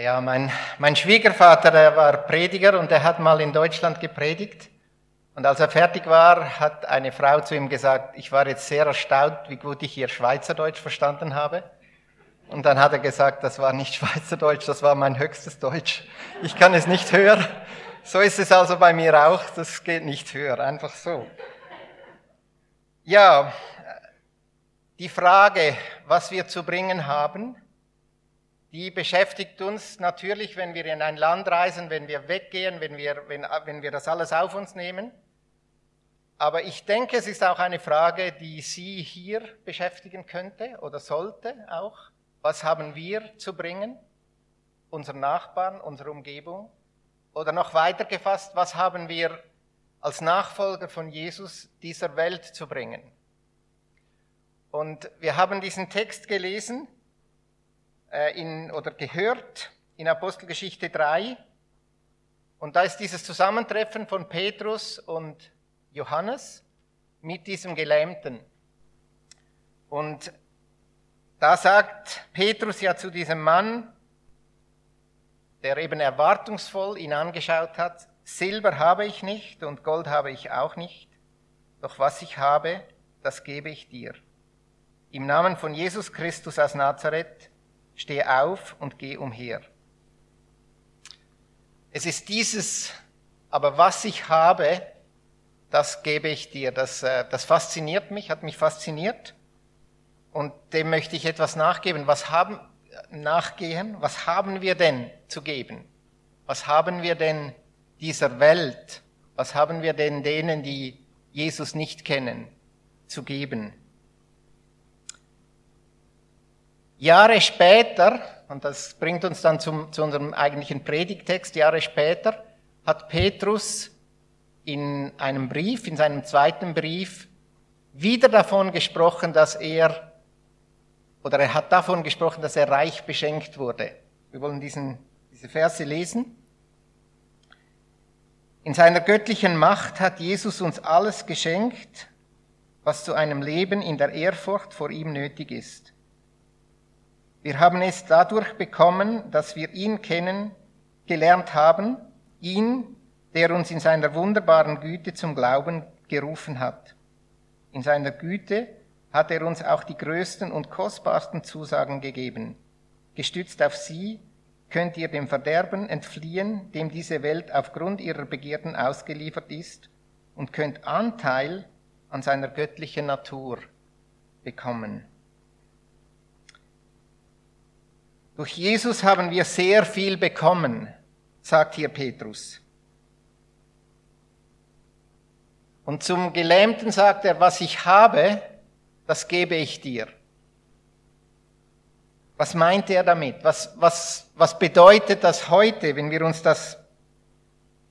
Ja, mein, mein Schwiegervater, der war Prediger und er hat mal in Deutschland gepredigt. Und als er fertig war, hat eine Frau zu ihm gesagt, ich war jetzt sehr erstaunt, wie gut ich ihr Schweizerdeutsch verstanden habe. Und dann hat er gesagt, das war nicht Schweizerdeutsch, das war mein höchstes Deutsch. Ich kann es nicht hören. So ist es also bei mir auch, das geht nicht höher, einfach so. Ja, die Frage, was wir zu bringen haben, die beschäftigt uns natürlich, wenn wir in ein Land reisen, wenn wir weggehen, wenn wir, wenn, wenn wir das alles auf uns nehmen. Aber ich denke, es ist auch eine Frage, die Sie hier beschäftigen könnte oder sollte auch. Was haben wir zu bringen? Unseren Nachbarn, unsere Umgebung? Oder noch weiter gefasst, was haben wir als Nachfolger von Jesus dieser Welt zu bringen? Und wir haben diesen Text gelesen in, oder gehört in Apostelgeschichte 3. Und da ist dieses Zusammentreffen von Petrus und Johannes mit diesem Gelähmten. Und da sagt Petrus ja zu diesem Mann, der eben erwartungsvoll ihn angeschaut hat, Silber habe ich nicht und Gold habe ich auch nicht, doch was ich habe, das gebe ich dir. Im Namen von Jesus Christus aus Nazareth, steh auf und geh umher. Es ist dieses, aber was ich habe, das gebe ich dir. Das, äh, das fasziniert mich, hat mich fasziniert. Und dem möchte ich etwas nachgeben. Was haben, nachgehen? Was haben wir denn zu geben? Was haben wir denn dieser Welt? Was haben wir denn denen, die Jesus nicht kennen, zu geben? Jahre später, und das bringt uns dann zum, zu unserem eigentlichen Predigtext, Jahre später hat Petrus in einem Brief, in seinem zweiten Brief, wieder davon gesprochen, dass er, oder er hat davon gesprochen, dass er reich beschenkt wurde. Wir wollen diesen, diese Verse lesen. In seiner göttlichen Macht hat Jesus uns alles geschenkt, was zu einem Leben in der Ehrfurcht vor ihm nötig ist. Wir haben es dadurch bekommen, dass wir ihn kennen, gelernt haben, ihn, der uns in seiner wunderbaren Güte zum Glauben gerufen hat. In seiner Güte hat er uns auch die größten und kostbarsten Zusagen gegeben. Gestützt auf sie könnt ihr dem Verderben entfliehen, dem diese Welt aufgrund ihrer Begierden ausgeliefert ist, und könnt Anteil an seiner göttlichen Natur bekommen. Durch Jesus haben wir sehr viel bekommen, sagt hier Petrus. Und zum Gelähmten sagt er, was ich habe, das gebe ich dir. Was meint er damit? Was, was, was bedeutet das heute, wenn wir uns das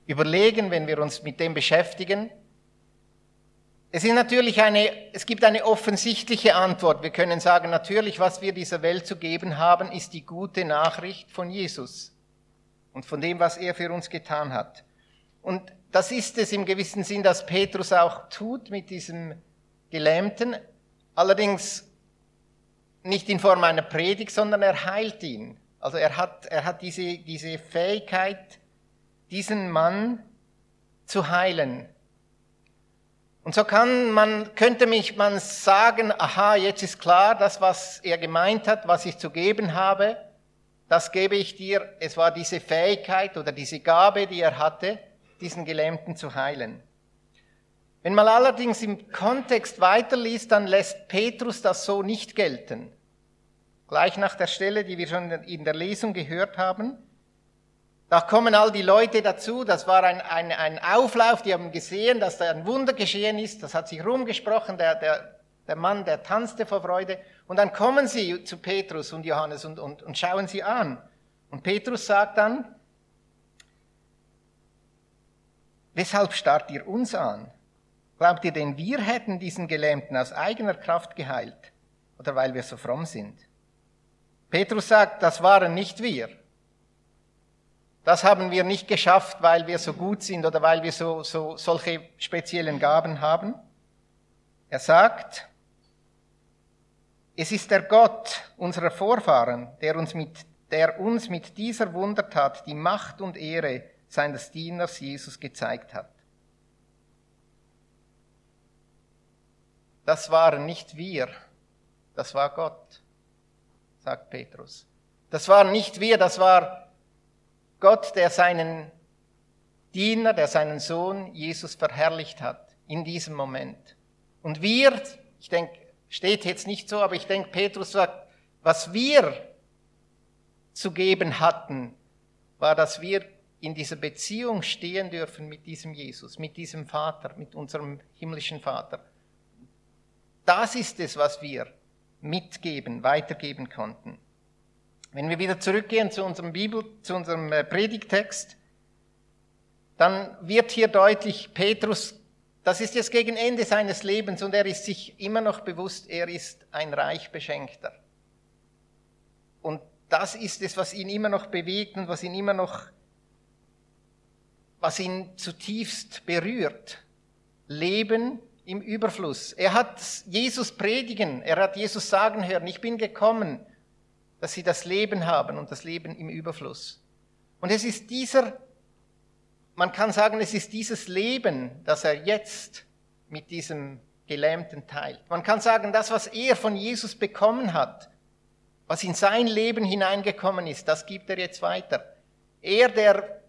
überlegen, wenn wir uns mit dem beschäftigen? Es ist natürlich eine, es gibt eine offensichtliche Antwort. Wir können sagen, natürlich, was wir dieser Welt zu geben haben, ist die gute Nachricht von Jesus und von dem, was er für uns getan hat. Und das ist es im gewissen Sinn, dass Petrus auch tut mit diesem Gelähmten. Allerdings nicht in Form einer Predigt, sondern er heilt ihn. Also er hat, er hat diese, diese Fähigkeit, diesen Mann zu heilen. Und so kann man, könnte mich man sagen, aha, jetzt ist klar, das, was er gemeint hat, was ich zu geben habe, das gebe ich dir. Es war diese Fähigkeit oder diese Gabe, die er hatte, diesen Gelähmten zu heilen. Wenn man allerdings im Kontext weiterliest, dann lässt Petrus das so nicht gelten. Gleich nach der Stelle, die wir schon in der Lesung gehört haben, da kommen all die Leute dazu, das war ein, ein, ein Auflauf, die haben gesehen, dass da ein Wunder geschehen ist, das hat sich rumgesprochen, der, der, der Mann, der tanzte vor Freude. Und dann kommen sie zu Petrus und Johannes und, und, und schauen sie an. Und Petrus sagt dann, weshalb starrt ihr uns an? Glaubt ihr denn, wir hätten diesen Gelähmten aus eigener Kraft geheilt? Oder weil wir so fromm sind? Petrus sagt, das waren nicht wir. Das haben wir nicht geschafft, weil wir so gut sind oder weil wir so, so solche speziellen Gaben haben. Er sagt, es ist der Gott unserer Vorfahren, der uns mit der uns mit dieser Wundertat die Macht und Ehre seines Dieners Jesus gezeigt hat. Das waren nicht wir, das war Gott, sagt Petrus. Das waren nicht wir, das war Gott, der seinen Diener, der seinen Sohn Jesus verherrlicht hat in diesem Moment. Und wir, ich denke, steht jetzt nicht so, aber ich denke, Petrus sagt, was wir zu geben hatten, war, dass wir in dieser Beziehung stehen dürfen mit diesem Jesus, mit diesem Vater, mit unserem himmlischen Vater. Das ist es, was wir mitgeben, weitergeben konnten. Wenn wir wieder zurückgehen zu unserem Bibel, zu unserem äh, Predigtext, dann wird hier deutlich, Petrus, das ist jetzt gegen Ende seines Lebens und er ist sich immer noch bewusst, er ist ein Reichbeschenkter. Und das ist es, was ihn immer noch bewegt und was ihn immer noch, was ihn zutiefst berührt. Leben im Überfluss. Er hat Jesus predigen, er hat Jesus sagen hören, ich bin gekommen, dass sie das Leben haben und das Leben im Überfluss. Und es ist dieser man kann sagen, es ist dieses Leben, das er jetzt mit diesem Gelähmten teilt. Man kann sagen, das, was er von Jesus bekommen hat, was in sein Leben hineingekommen ist, das gibt er jetzt weiter. Er, der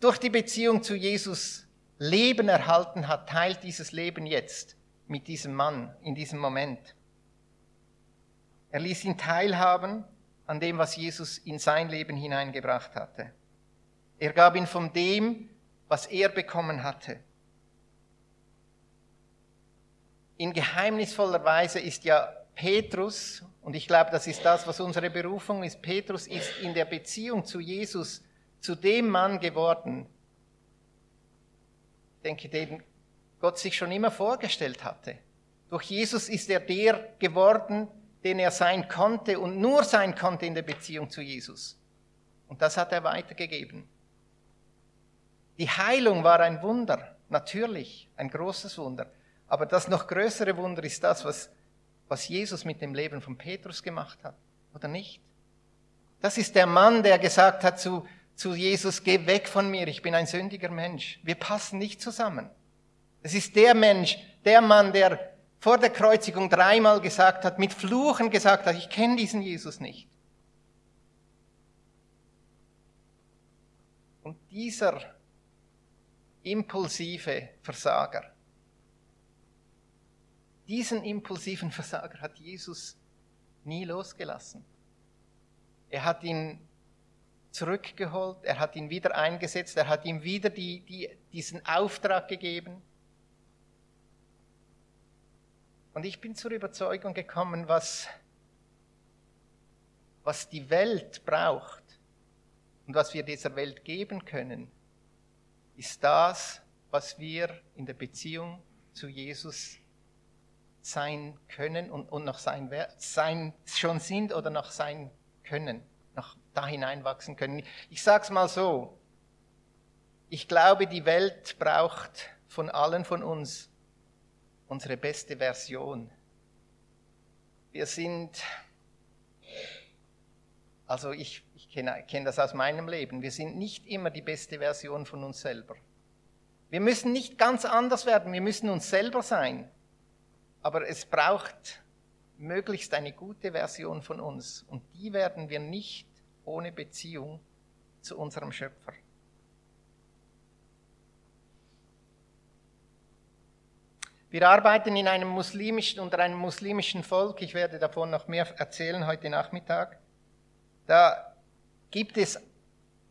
durch die Beziehung zu Jesus Leben erhalten hat, teilt dieses Leben jetzt mit diesem Mann in diesem Moment. Er ließ ihn teilhaben an dem, was Jesus in sein Leben hineingebracht hatte. Er gab ihn von dem, was er bekommen hatte. In geheimnisvoller Weise ist ja Petrus, und ich glaube, das ist das, was unsere Berufung ist, Petrus ist in der Beziehung zu Jesus zu dem Mann geworden, denke, den Gott sich schon immer vorgestellt hatte. Durch Jesus ist er der geworden, den er sein konnte und nur sein konnte in der Beziehung zu Jesus. Und das hat er weitergegeben. Die Heilung war ein Wunder, natürlich, ein großes Wunder. Aber das noch größere Wunder ist das, was, was Jesus mit dem Leben von Petrus gemacht hat, oder nicht? Das ist der Mann, der gesagt hat zu, zu Jesus, geh weg von mir, ich bin ein sündiger Mensch. Wir passen nicht zusammen. Es ist der Mensch, der Mann, der vor der Kreuzigung dreimal gesagt hat, mit Fluchen gesagt hat, ich kenne diesen Jesus nicht. Und dieser impulsive Versager. Diesen impulsiven Versager hat Jesus nie losgelassen. Er hat ihn zurückgeholt, er hat ihn wieder eingesetzt, er hat ihm wieder die, die, diesen Auftrag gegeben. Und ich bin zur Überzeugung gekommen, was, was die Welt braucht und was wir dieser Welt geben können, ist das, was wir in der Beziehung zu Jesus sein können und, und noch sein, sein schon sind oder noch sein können, noch da hineinwachsen können. Ich sage es mal so, ich glaube, die Welt braucht von allen von uns unsere beste Version. Wir sind, also ich ich kenne, kenne das aus meinem Leben. Wir sind nicht immer die beste Version von uns selber. Wir müssen nicht ganz anders werden, wir müssen uns selber sein. Aber es braucht möglichst eine gute Version von uns. Und die werden wir nicht ohne Beziehung zu unserem Schöpfer. Wir arbeiten in einem muslimischen, unter einem muslimischen Volk. Ich werde davon noch mehr erzählen heute Nachmittag. Da gibt es,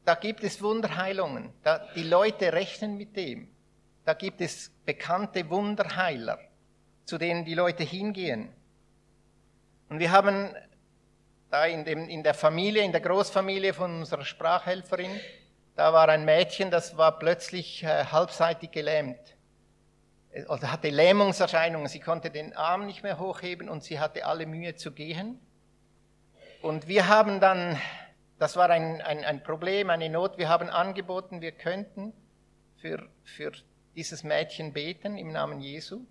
da gibt es Wunderheilungen. Da, die Leute rechnen mit dem. Da gibt es bekannte Wunderheiler, zu denen die Leute hingehen. Und wir haben da in, dem, in der Familie, in der Großfamilie von unserer Sprachhelferin, da war ein Mädchen, das war plötzlich äh, halbseitig gelähmt. Oder hatte Lähmungserscheinungen. Sie konnte den Arm nicht mehr hochheben und sie hatte alle Mühe zu gehen. Und wir haben dann das war ein, ein, ein Problem, eine Not. Wir haben angeboten, wir könnten für, für dieses Mädchen beten im Namen Jesu.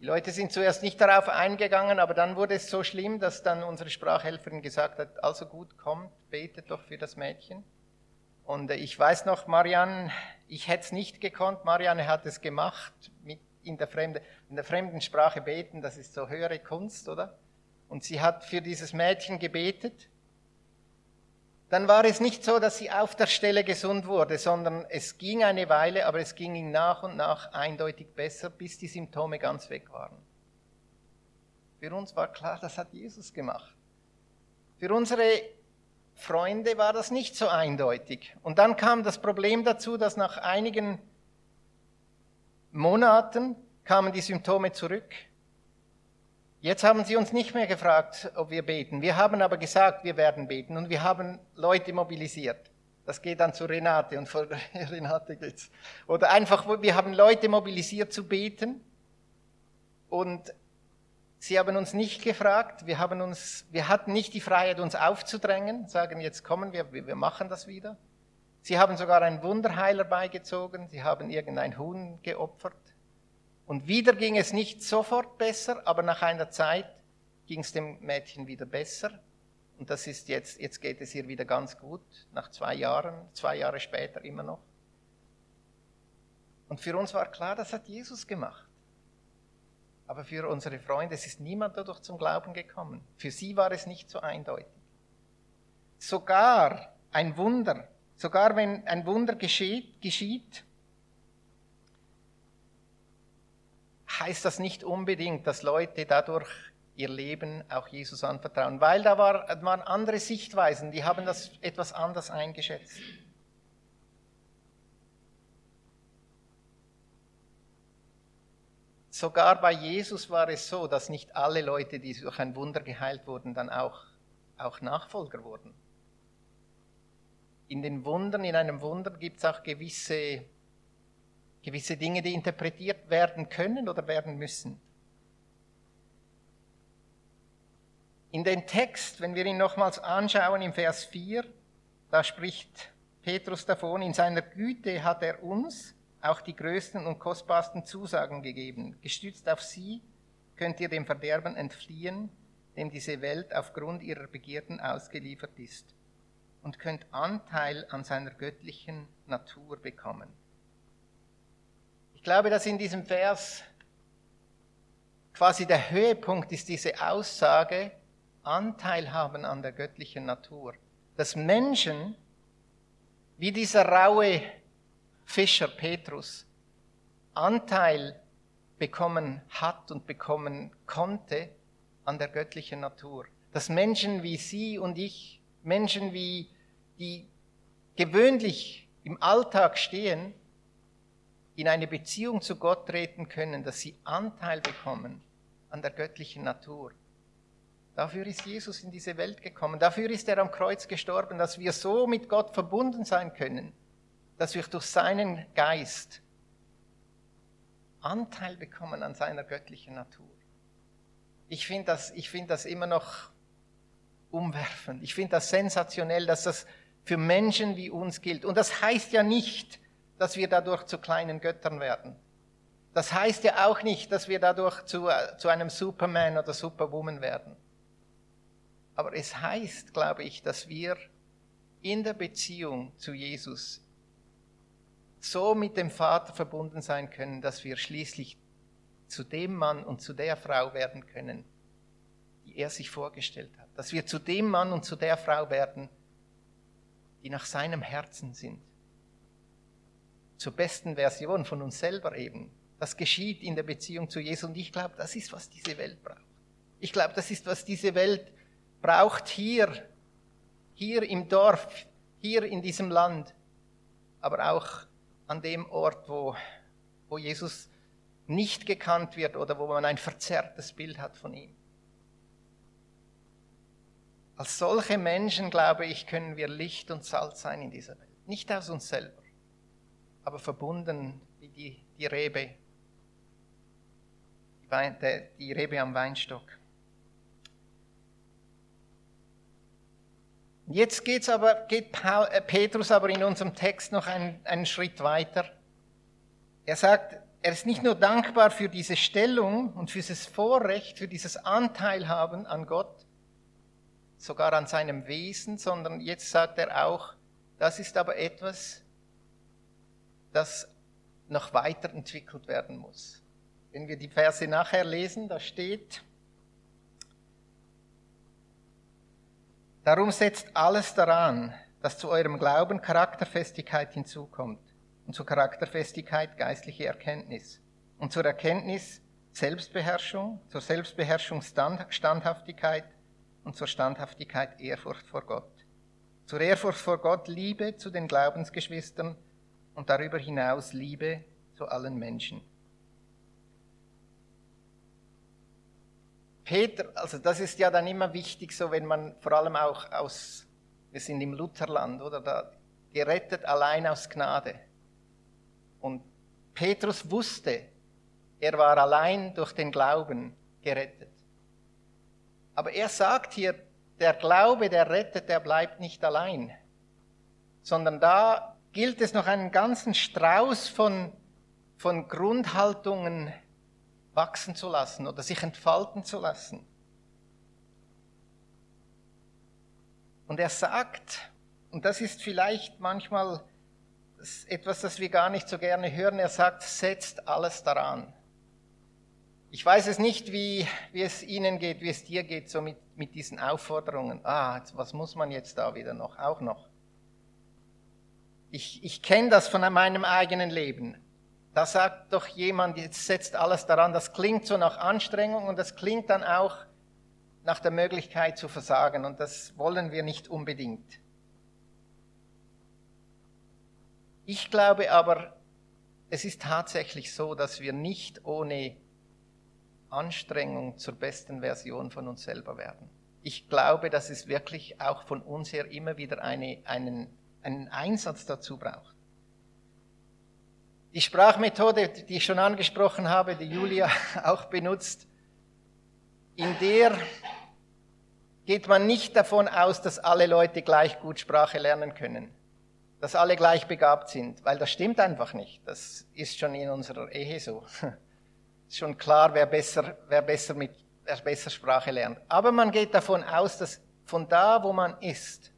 Die Leute sind zuerst nicht darauf eingegangen, aber dann wurde es so schlimm, dass dann unsere Sprachhelferin gesagt hat, also gut, kommt, betet doch für das Mädchen. Und äh, ich weiß noch, Marianne, ich hätte es nicht gekonnt, Marianne hat es gemacht, mit in der, fremde, in der fremden Sprache beten, das ist so höhere Kunst, oder? Und sie hat für dieses Mädchen gebetet. Dann war es nicht so, dass sie auf der Stelle gesund wurde, sondern es ging eine Weile, aber es ging ihm nach und nach eindeutig besser, bis die Symptome ganz weg waren. Für uns war klar, das hat Jesus gemacht. Für unsere Freunde war das nicht so eindeutig. Und dann kam das Problem dazu, dass nach einigen Monaten kamen die Symptome zurück. Jetzt haben sie uns nicht mehr gefragt, ob wir beten. Wir haben aber gesagt, wir werden beten und wir haben Leute mobilisiert. Das geht dann zu Renate und vor Renate geht's. Oder einfach, wir haben Leute mobilisiert zu beten und Sie haben uns nicht gefragt, wir, haben uns, wir hatten nicht die Freiheit, uns aufzudrängen, sagen, jetzt kommen wir, wir machen das wieder. Sie haben sogar einen Wunderheiler beigezogen, sie haben irgendein Huhn geopfert. Und wieder ging es nicht sofort besser, aber nach einer Zeit ging es dem Mädchen wieder besser. Und das ist jetzt, jetzt geht es ihr wieder ganz gut, nach zwei Jahren, zwei Jahre später immer noch. Und für uns war klar, das hat Jesus gemacht. Aber für unsere Freunde, es ist niemand dadurch zum Glauben gekommen. Für sie war es nicht so eindeutig. Sogar ein Wunder, sogar wenn ein Wunder geschieht, geschieht heißt das nicht unbedingt, dass Leute dadurch ihr Leben auch Jesus anvertrauen, weil da war, waren andere Sichtweisen, die haben das etwas anders eingeschätzt. Sogar bei Jesus war es so, dass nicht alle Leute, die durch ein Wunder geheilt wurden, dann auch, auch Nachfolger wurden. In den Wundern, in einem Wunder gibt es auch gewisse, gewisse Dinge, die interpretiert werden können oder werden müssen. In den Text, wenn wir ihn nochmals anschauen, im Vers 4, da spricht Petrus davon, in seiner Güte hat er uns, auch die größten und kostbarsten Zusagen gegeben. Gestützt auf sie könnt ihr dem Verderben entfliehen, dem diese Welt aufgrund ihrer Begierden ausgeliefert ist, und könnt Anteil an seiner göttlichen Natur bekommen. Ich glaube, dass in diesem Vers quasi der Höhepunkt ist diese Aussage, Anteil haben an der göttlichen Natur. Dass Menschen, wie dieser raue Fischer Petrus Anteil bekommen hat und bekommen konnte an der göttlichen Natur. Dass Menschen wie Sie und ich, Menschen wie die gewöhnlich im Alltag stehen, in eine Beziehung zu Gott treten können, dass sie Anteil bekommen an der göttlichen Natur. Dafür ist Jesus in diese Welt gekommen. Dafür ist er am Kreuz gestorben, dass wir so mit Gott verbunden sein können dass wir durch seinen Geist Anteil bekommen an seiner göttlichen Natur. Ich finde das, find das immer noch umwerfend. Ich finde das sensationell, dass das für Menschen wie uns gilt. Und das heißt ja nicht, dass wir dadurch zu kleinen Göttern werden. Das heißt ja auch nicht, dass wir dadurch zu, zu einem Superman oder Superwoman werden. Aber es heißt, glaube ich, dass wir in der Beziehung zu Jesus so mit dem Vater verbunden sein können, dass wir schließlich zu dem Mann und zu der Frau werden können, die er sich vorgestellt hat. Dass wir zu dem Mann und zu der Frau werden, die nach seinem Herzen sind. Zur besten Version von uns selber eben. Das geschieht in der Beziehung zu Jesus und ich glaube, das ist, was diese Welt braucht. Ich glaube, das ist, was diese Welt braucht hier, hier im Dorf, hier in diesem Land, aber auch an dem Ort, wo, wo Jesus nicht gekannt wird oder wo man ein verzerrtes Bild hat von ihm. Als solche Menschen, glaube ich, können wir Licht und Salz sein in dieser Welt. Nicht aus uns selber, aber verbunden wie die, die Rebe, die, Wein, die Rebe am Weinstock. Jetzt geht's aber, geht äh, Petrus aber in unserem Text noch einen, einen Schritt weiter. Er sagt, er ist nicht nur dankbar für diese Stellung und für dieses Vorrecht, für dieses Anteilhaben an Gott, sogar an seinem Wesen, sondern jetzt sagt er auch, das ist aber etwas, das noch weiterentwickelt werden muss. Wenn wir die Verse nachher lesen, da steht, darum setzt alles daran, dass zu eurem Glauben Charakterfestigkeit hinzukommt und zur Charakterfestigkeit geistliche Erkenntnis und zur Erkenntnis Selbstbeherrschung, zur Selbstbeherrschung Standhaftigkeit und zur Standhaftigkeit Ehrfurcht vor Gott. Zur Ehrfurcht vor Gott Liebe zu den Glaubensgeschwistern und darüber hinaus Liebe zu allen Menschen. Peter, also das ist ja dann immer wichtig, so wenn man vor allem auch aus, wir sind im Lutherland, oder da gerettet allein aus Gnade. Und Petrus wusste, er war allein durch den Glauben gerettet. Aber er sagt hier, der Glaube, der rettet, der bleibt nicht allein, sondern da gilt es noch einen ganzen Strauß von, von Grundhaltungen wachsen zu lassen oder sich entfalten zu lassen. Und er sagt, und das ist vielleicht manchmal etwas, das wir gar nicht so gerne hören, er sagt, setzt alles daran. Ich weiß es nicht, wie, wie es Ihnen geht, wie es dir geht, so mit, mit diesen Aufforderungen. Ah, was muss man jetzt da wieder noch, auch noch? Ich, ich kenne das von meinem eigenen Leben. Da sagt doch jemand, jetzt setzt alles daran. Das klingt so nach Anstrengung und das klingt dann auch nach der Möglichkeit zu versagen. Und das wollen wir nicht unbedingt. Ich glaube aber, es ist tatsächlich so, dass wir nicht ohne Anstrengung zur besten Version von uns selber werden. Ich glaube, dass es wirklich auch von uns her immer wieder eine, einen, einen Einsatz dazu braucht. Die Sprachmethode, die ich schon angesprochen habe, die Julia auch benutzt, in der geht man nicht davon aus, dass alle Leute gleich gut Sprache lernen können, dass alle gleich begabt sind, weil das stimmt einfach nicht. Das ist schon in unserer Ehe so. Ist schon klar, wer besser, wer besser mit, wer besser Sprache lernt. Aber man geht davon aus, dass von da, wo man ist,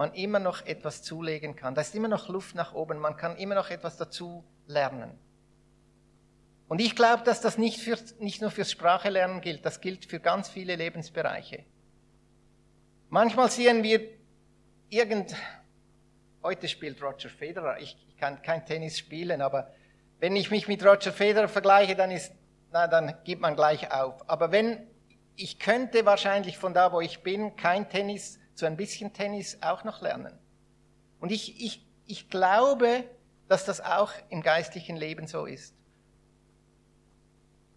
man immer noch etwas zulegen kann. Da ist immer noch Luft nach oben. Man kann immer noch etwas dazu lernen. Und ich glaube, dass das nicht, für, nicht nur fürs Sprachelernen gilt, das gilt für ganz viele Lebensbereiche. Manchmal sehen wir irgend, heute spielt Roger Federer, ich, ich kann kein Tennis spielen, aber wenn ich mich mit Roger Federer vergleiche, dann ist, na, dann gibt man gleich auf. Aber wenn, ich könnte wahrscheinlich von da, wo ich bin, kein Tennis, zu ein bisschen Tennis auch noch lernen. Und ich, ich, ich glaube, dass das auch im geistlichen Leben so ist.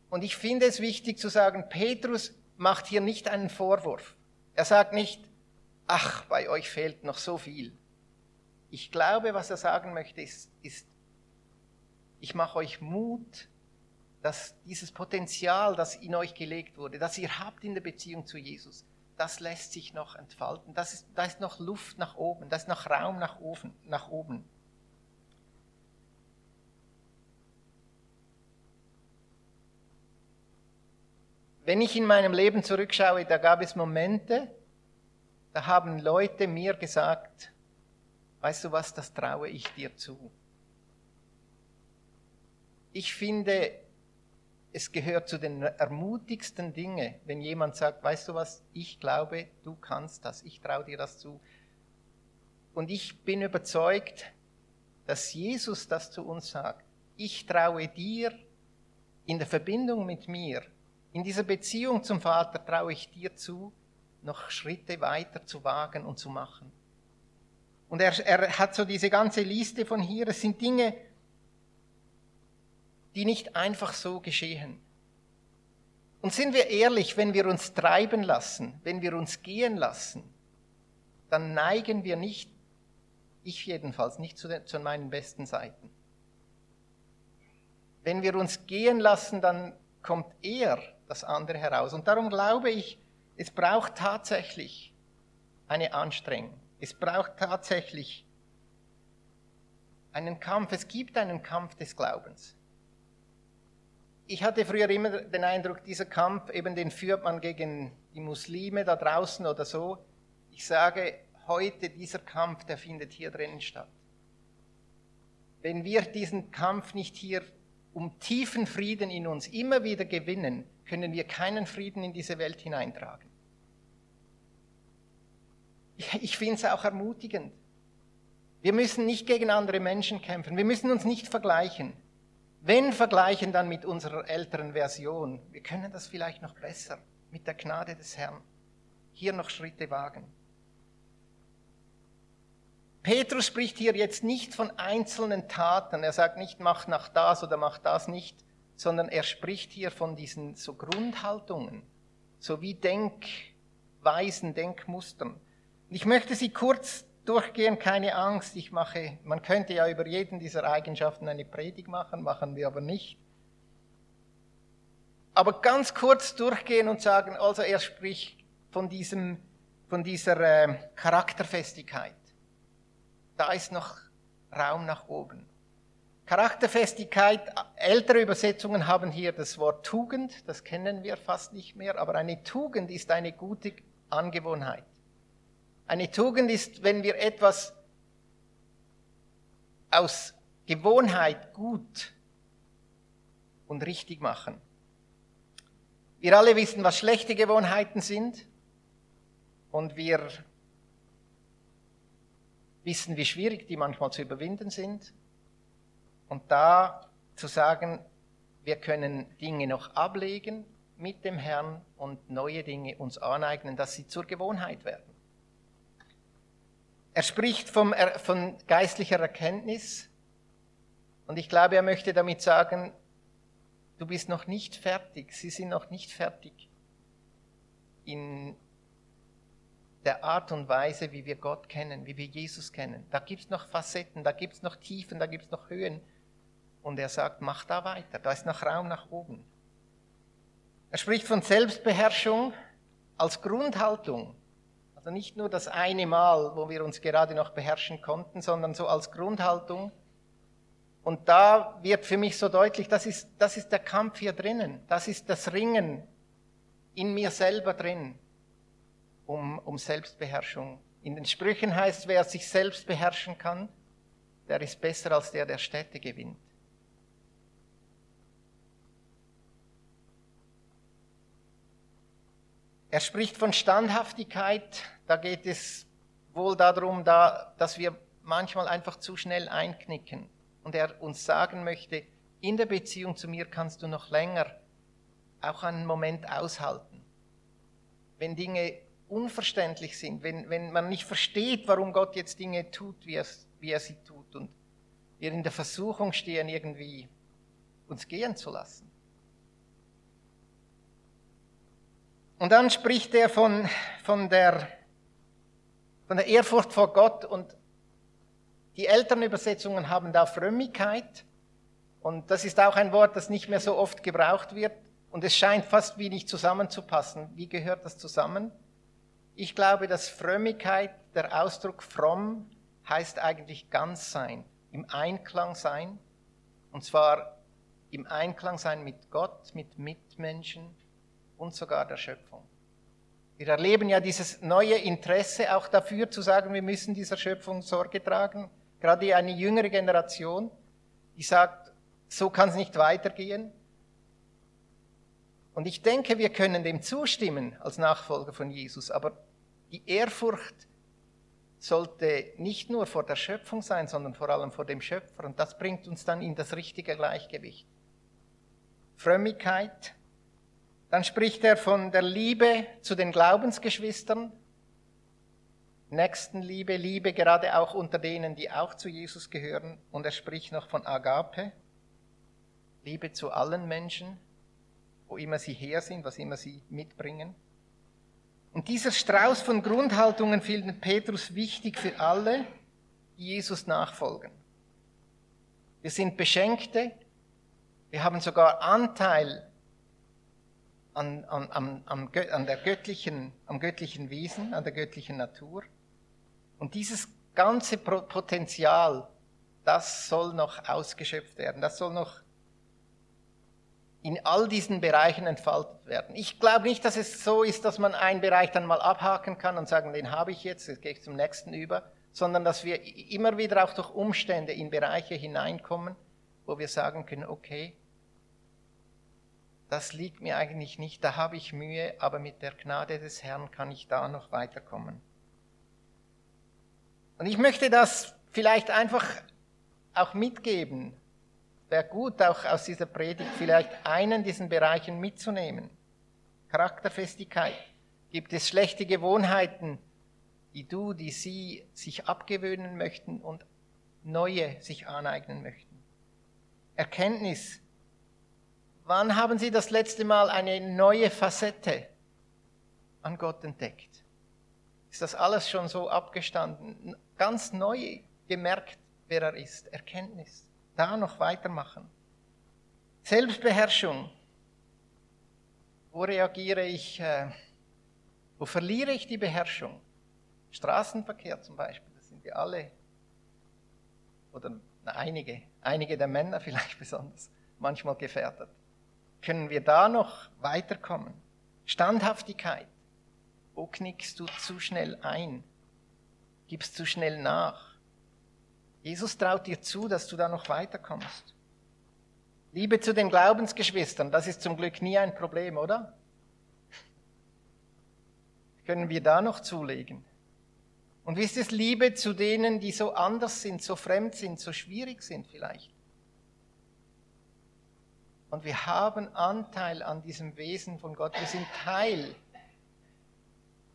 Und ich finde es wichtig zu sagen, Petrus macht hier nicht einen Vorwurf. Er sagt nicht, ach, bei euch fehlt noch so viel. Ich glaube, was er sagen möchte, ist, ist ich mache euch Mut, dass dieses Potenzial, das in euch gelegt wurde, das ihr habt in der Beziehung zu Jesus, das lässt sich noch entfalten. Das ist, da ist noch Luft nach oben, da ist noch Raum nach oben. Nach oben. Wenn ich in meinem Leben zurückschaue, da gab es Momente, da haben Leute mir gesagt, weißt du was, das traue ich dir zu. Ich finde, es gehört zu den ermutigsten Dingen, wenn jemand sagt, weißt du was, ich glaube, du kannst das, ich traue dir das zu. Und ich bin überzeugt, dass Jesus das zu uns sagt. Ich traue dir in der Verbindung mit mir in dieser Beziehung zum Vater traue ich dir zu, noch Schritte weiter zu wagen und zu machen. Und er, er hat so diese ganze Liste von hier. Es sind Dinge, die nicht einfach so geschehen. Und sind wir ehrlich, wenn wir uns treiben lassen, wenn wir uns gehen lassen, dann neigen wir nicht, ich jedenfalls, nicht zu, den, zu meinen besten Seiten. Wenn wir uns gehen lassen, dann kommt eher das andere heraus. Und darum glaube ich, es braucht tatsächlich eine Anstrengung. Es braucht tatsächlich einen Kampf. Es gibt einen Kampf des Glaubens. Ich hatte früher immer den Eindruck, dieser Kampf, eben den führt man gegen die Muslime da draußen oder so. Ich sage heute, dieser Kampf, der findet hier drinnen statt. Wenn wir diesen Kampf nicht hier um tiefen Frieden in uns immer wieder gewinnen, können wir keinen Frieden in diese Welt hineintragen. Ich finde es auch ermutigend. Wir müssen nicht gegen andere Menschen kämpfen. Wir müssen uns nicht vergleichen. Wenn vergleichen, dann mit unserer älteren Version. Wir können das vielleicht noch besser mit der Gnade des Herrn. Hier noch Schritte wagen. Petrus spricht hier jetzt nicht von einzelnen Taten. Er sagt nicht, mach nach das oder mach das nicht, sondern er spricht hier von diesen so Grundhaltungen, so wie Denkweisen, Denkmustern. Ich möchte sie kurz durchgehen, keine Angst. Ich mache, man könnte ja über jeden dieser Eigenschaften eine Predigt machen, machen wir aber nicht. Aber ganz kurz durchgehen und sagen, also er spricht von diesem, von dieser äh, Charakterfestigkeit. Da ist noch Raum nach oben. Charakterfestigkeit, ältere Übersetzungen haben hier das Wort Tugend, das kennen wir fast nicht mehr, aber eine Tugend ist eine gute Angewohnheit. Eine Tugend ist, wenn wir etwas aus Gewohnheit gut und richtig machen. Wir alle wissen, was schlechte Gewohnheiten sind und wir wissen, wie schwierig die manchmal zu überwinden sind. Und da zu sagen, wir können Dinge noch ablegen mit dem Herrn und neue Dinge uns aneignen, dass sie zur Gewohnheit werden. Er spricht vom, von geistlicher Erkenntnis und ich glaube, er möchte damit sagen, du bist noch nicht fertig, sie sind noch nicht fertig in der Art und Weise, wie wir Gott kennen, wie wir Jesus kennen. Da gibt es noch Facetten, da gibt es noch Tiefen, da gibt es noch Höhen. Und er sagt, mach da weiter, da ist noch Raum nach oben. Er spricht von Selbstbeherrschung als Grundhaltung. Also nicht nur das eine Mal, wo wir uns gerade noch beherrschen konnten, sondern so als Grundhaltung. Und da wird für mich so deutlich, das ist, das ist der Kampf hier drinnen. Das ist das Ringen in mir selber drin um, um Selbstbeherrschung. In den Sprüchen heißt, wer sich selbst beherrschen kann, der ist besser als der, der Städte gewinnt. Er spricht von Standhaftigkeit. Da geht es wohl darum, da, dass wir manchmal einfach zu schnell einknicken. Und er uns sagen möchte, in der Beziehung zu mir kannst du noch länger auch einen Moment aushalten. Wenn Dinge unverständlich sind, wenn, wenn man nicht versteht, warum Gott jetzt Dinge tut, wie, es, wie er sie tut und wir in der Versuchung stehen, irgendwie uns gehen zu lassen. Und dann spricht er von, von, der, von der Ehrfurcht vor Gott und die älteren Übersetzungen haben da Frömmigkeit und das ist auch ein Wort, das nicht mehr so oft gebraucht wird und es scheint fast wie nicht zusammenzupassen. Wie gehört das zusammen? Ich glaube, dass Frömmigkeit, der Ausdruck fromm, heißt eigentlich ganz sein, im Einklang sein und zwar im Einklang sein mit Gott, mit Mitmenschen, und sogar der Schöpfung. Wir erleben ja dieses neue Interesse auch dafür zu sagen, wir müssen dieser Schöpfung Sorge tragen. Gerade eine jüngere Generation, die sagt, so kann es nicht weitergehen. Und ich denke, wir können dem zustimmen als Nachfolger von Jesus, aber die Ehrfurcht sollte nicht nur vor der Schöpfung sein, sondern vor allem vor dem Schöpfer. Und das bringt uns dann in das richtige Gleichgewicht. Frömmigkeit, dann spricht er von der Liebe zu den Glaubensgeschwistern, Nächstenliebe, Liebe gerade auch unter denen, die auch zu Jesus gehören. Und er spricht noch von Agape, Liebe zu allen Menschen, wo immer sie her sind, was immer sie mitbringen. Und dieser Strauß von Grundhaltungen findet Petrus wichtig für alle, die Jesus nachfolgen. Wir sind Beschenkte, wir haben sogar Anteil an, an, an, an der göttlichen, am göttlichen Wesen, an der göttlichen Natur. Und dieses ganze Potenzial, das soll noch ausgeschöpft werden, das soll noch in all diesen Bereichen entfaltet werden. Ich glaube nicht, dass es so ist, dass man einen Bereich dann mal abhaken kann und sagen, den habe ich jetzt, jetzt gehe ich zum nächsten über, sondern dass wir immer wieder auch durch Umstände in Bereiche hineinkommen, wo wir sagen können, okay, das liegt mir eigentlich nicht, da habe ich Mühe, aber mit der Gnade des Herrn kann ich da noch weiterkommen. Und ich möchte das vielleicht einfach auch mitgeben. Wäre gut, auch aus dieser Predigt vielleicht einen diesen Bereichen mitzunehmen. Charakterfestigkeit. Gibt es schlechte Gewohnheiten, die du, die sie sich abgewöhnen möchten und neue sich aneignen möchten? Erkenntnis. Wann haben Sie das letzte Mal eine neue Facette an Gott entdeckt? Ist das alles schon so abgestanden? Ganz neu gemerkt, wer er ist. Erkenntnis. Da noch weitermachen. Selbstbeherrschung. Wo reagiere ich? Äh, wo verliere ich die Beherrschung? Straßenverkehr zum Beispiel, das sind wir alle. Oder einige, einige der Männer vielleicht besonders, manchmal gefährdet. Können wir da noch weiterkommen? Standhaftigkeit. Wo knickst du zu schnell ein? Gibst zu schnell nach? Jesus traut dir zu, dass du da noch weiterkommst. Liebe zu den Glaubensgeschwistern, das ist zum Glück nie ein Problem, oder? Können wir da noch zulegen? Und wie ist es Liebe zu denen, die so anders sind, so fremd sind, so schwierig sind vielleicht? Und wir haben Anteil an diesem Wesen von Gott. Wir sind Teil,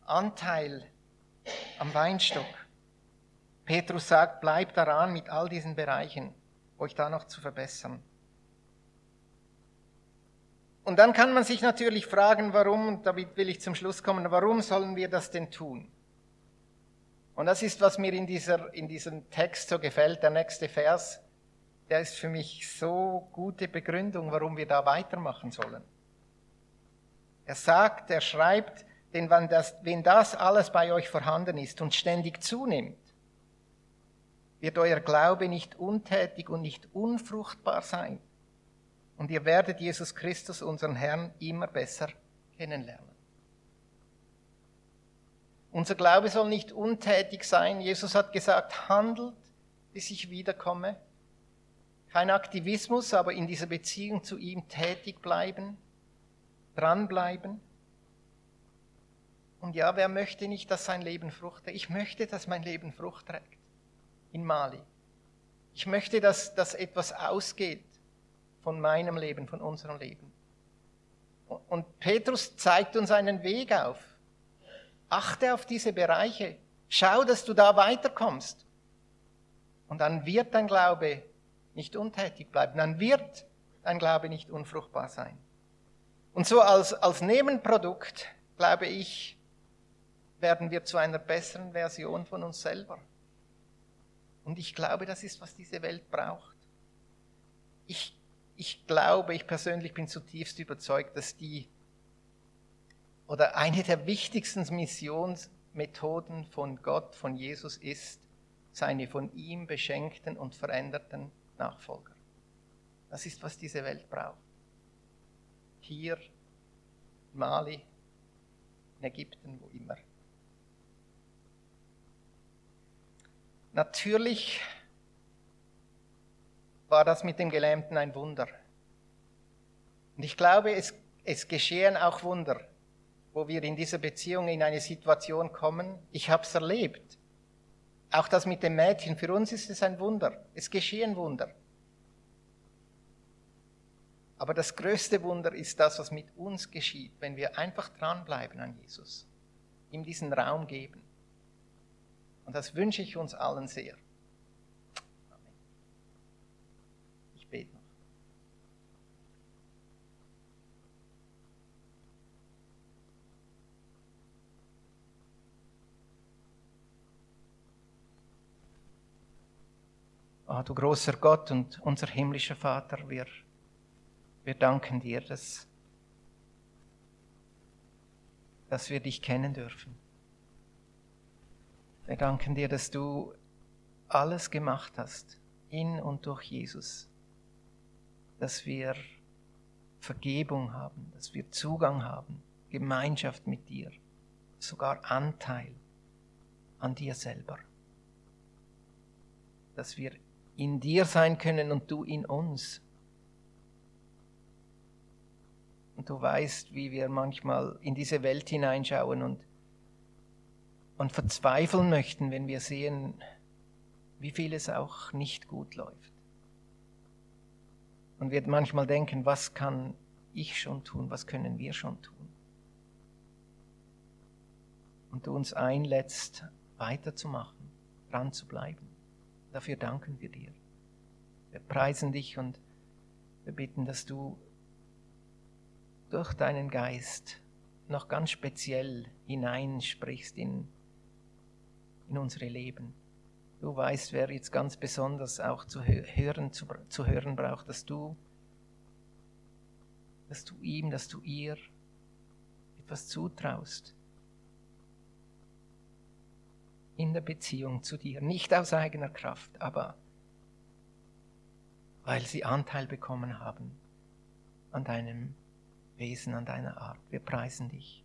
Anteil am Weinstock. Petrus sagt, bleibt daran mit all diesen Bereichen, euch da noch zu verbessern. Und dann kann man sich natürlich fragen, warum, und damit will ich zum Schluss kommen, warum sollen wir das denn tun? Und das ist, was mir in, dieser, in diesem Text so gefällt, der nächste Vers, der ist für mich so gute Begründung, warum wir da weitermachen sollen. Er sagt, er schreibt, denn wenn das, wenn das alles bei euch vorhanden ist und ständig zunimmt, wird euer Glaube nicht untätig und nicht unfruchtbar sein. Und ihr werdet Jesus Christus, unseren Herrn, immer besser kennenlernen. Unser Glaube soll nicht untätig sein. Jesus hat gesagt, handelt, bis ich wiederkomme. Kein Aktivismus, aber in dieser Beziehung zu ihm tätig bleiben, dranbleiben. Und ja, wer möchte nicht, dass sein Leben Frucht trägt? Ich möchte, dass mein Leben Frucht trägt in Mali. Ich möchte, dass, dass etwas ausgeht von meinem Leben, von unserem Leben. Und Petrus zeigt uns einen Weg auf. Achte auf diese Bereiche. Schau, dass du da weiterkommst. Und dann wird dein Glaube nicht untätig bleiben. Dann wird dein Glaube nicht unfruchtbar sein. Und so als, als Nebenprodukt, glaube ich, werden wir zu einer besseren Version von uns selber. Und ich glaube, das ist, was diese Welt braucht. Ich, ich glaube, ich persönlich bin zutiefst überzeugt, dass die oder eine der wichtigsten Missionsmethoden von Gott, von Jesus ist, seine von ihm beschenkten und veränderten Nachfolger. Das ist, was diese Welt braucht. Hier, in Mali, in Ägypten, wo immer. Natürlich war das mit dem Gelähmten ein Wunder. Und ich glaube, es, es geschehen auch Wunder wo wir in dieser Beziehung in eine Situation kommen. Ich habe es erlebt. Auch das mit dem Mädchen, für uns ist es ein Wunder. Es geschehen Wunder. Aber das größte Wunder ist das, was mit uns geschieht, wenn wir einfach dranbleiben an Jesus, ihm diesen Raum geben. Und das wünsche ich uns allen sehr. Amen. Ich bete. Du großer Gott und unser himmlischer Vater, wir, wir danken dir, dass, dass wir dich kennen dürfen. Wir danken dir, dass du alles gemacht hast, in und durch Jesus, dass wir Vergebung haben, dass wir Zugang haben, Gemeinschaft mit dir, sogar Anteil an dir selber. Dass wir in dir sein können und du in uns. Und du weißt, wie wir manchmal in diese Welt hineinschauen und, und verzweifeln möchten, wenn wir sehen, wie viel es auch nicht gut läuft. Und wir manchmal denken, was kann ich schon tun, was können wir schon tun? Und du uns einlädst, weiterzumachen, dran zu bleiben. Dafür danken wir dir. Wir preisen dich und wir bitten, dass du durch deinen Geist noch ganz speziell hineinsprichst in, in unsere Leben. Du weißt, wer jetzt ganz besonders auch zu hören, zu, zu hören braucht, dass du, dass du ihm, dass du ihr etwas zutraust in der Beziehung zu dir. Nicht aus eigener Kraft, aber weil sie Anteil bekommen haben an deinem Wesen, an deiner Art. Wir preisen dich.